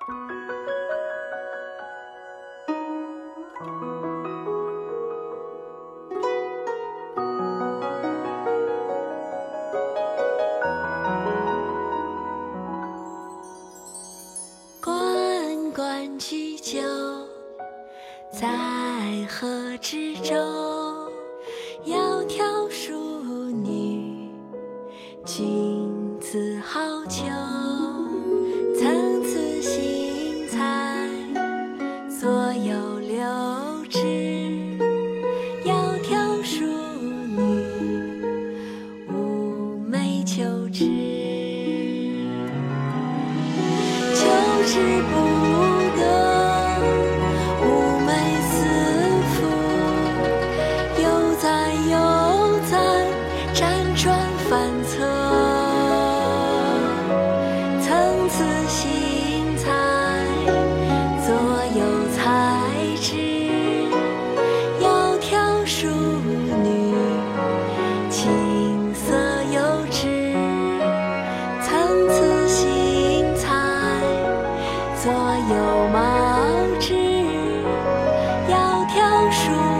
关关雎鸠，在河之洲。窈窕参差，参差，荇菜，左右，采之。窈窕淑女，琴瑟友之。参差，荇菜，左右，茅之。窈窕淑女。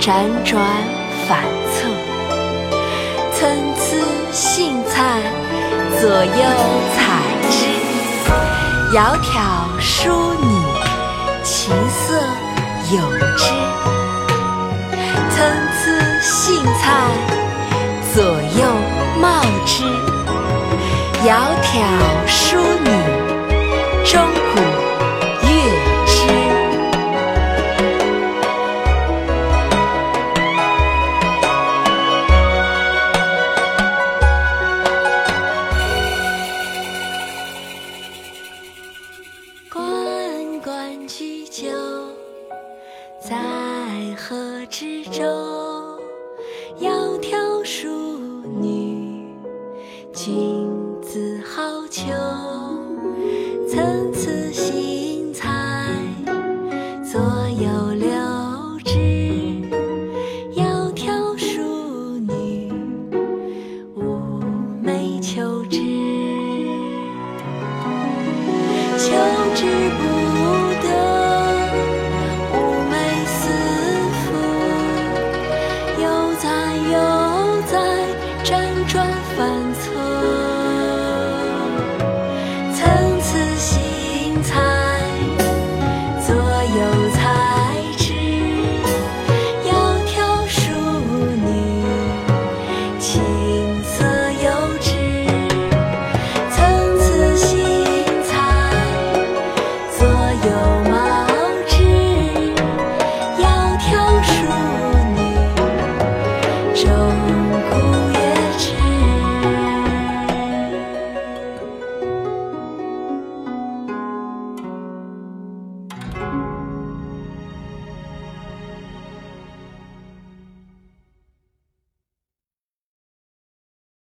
辗转反侧。参差荇菜，左右采之。窈窕淑女，琴瑟友之。参差荇菜，左右芼之。窈窕关雎鸠在河之洲窈窕淑女君子好逑参差半侧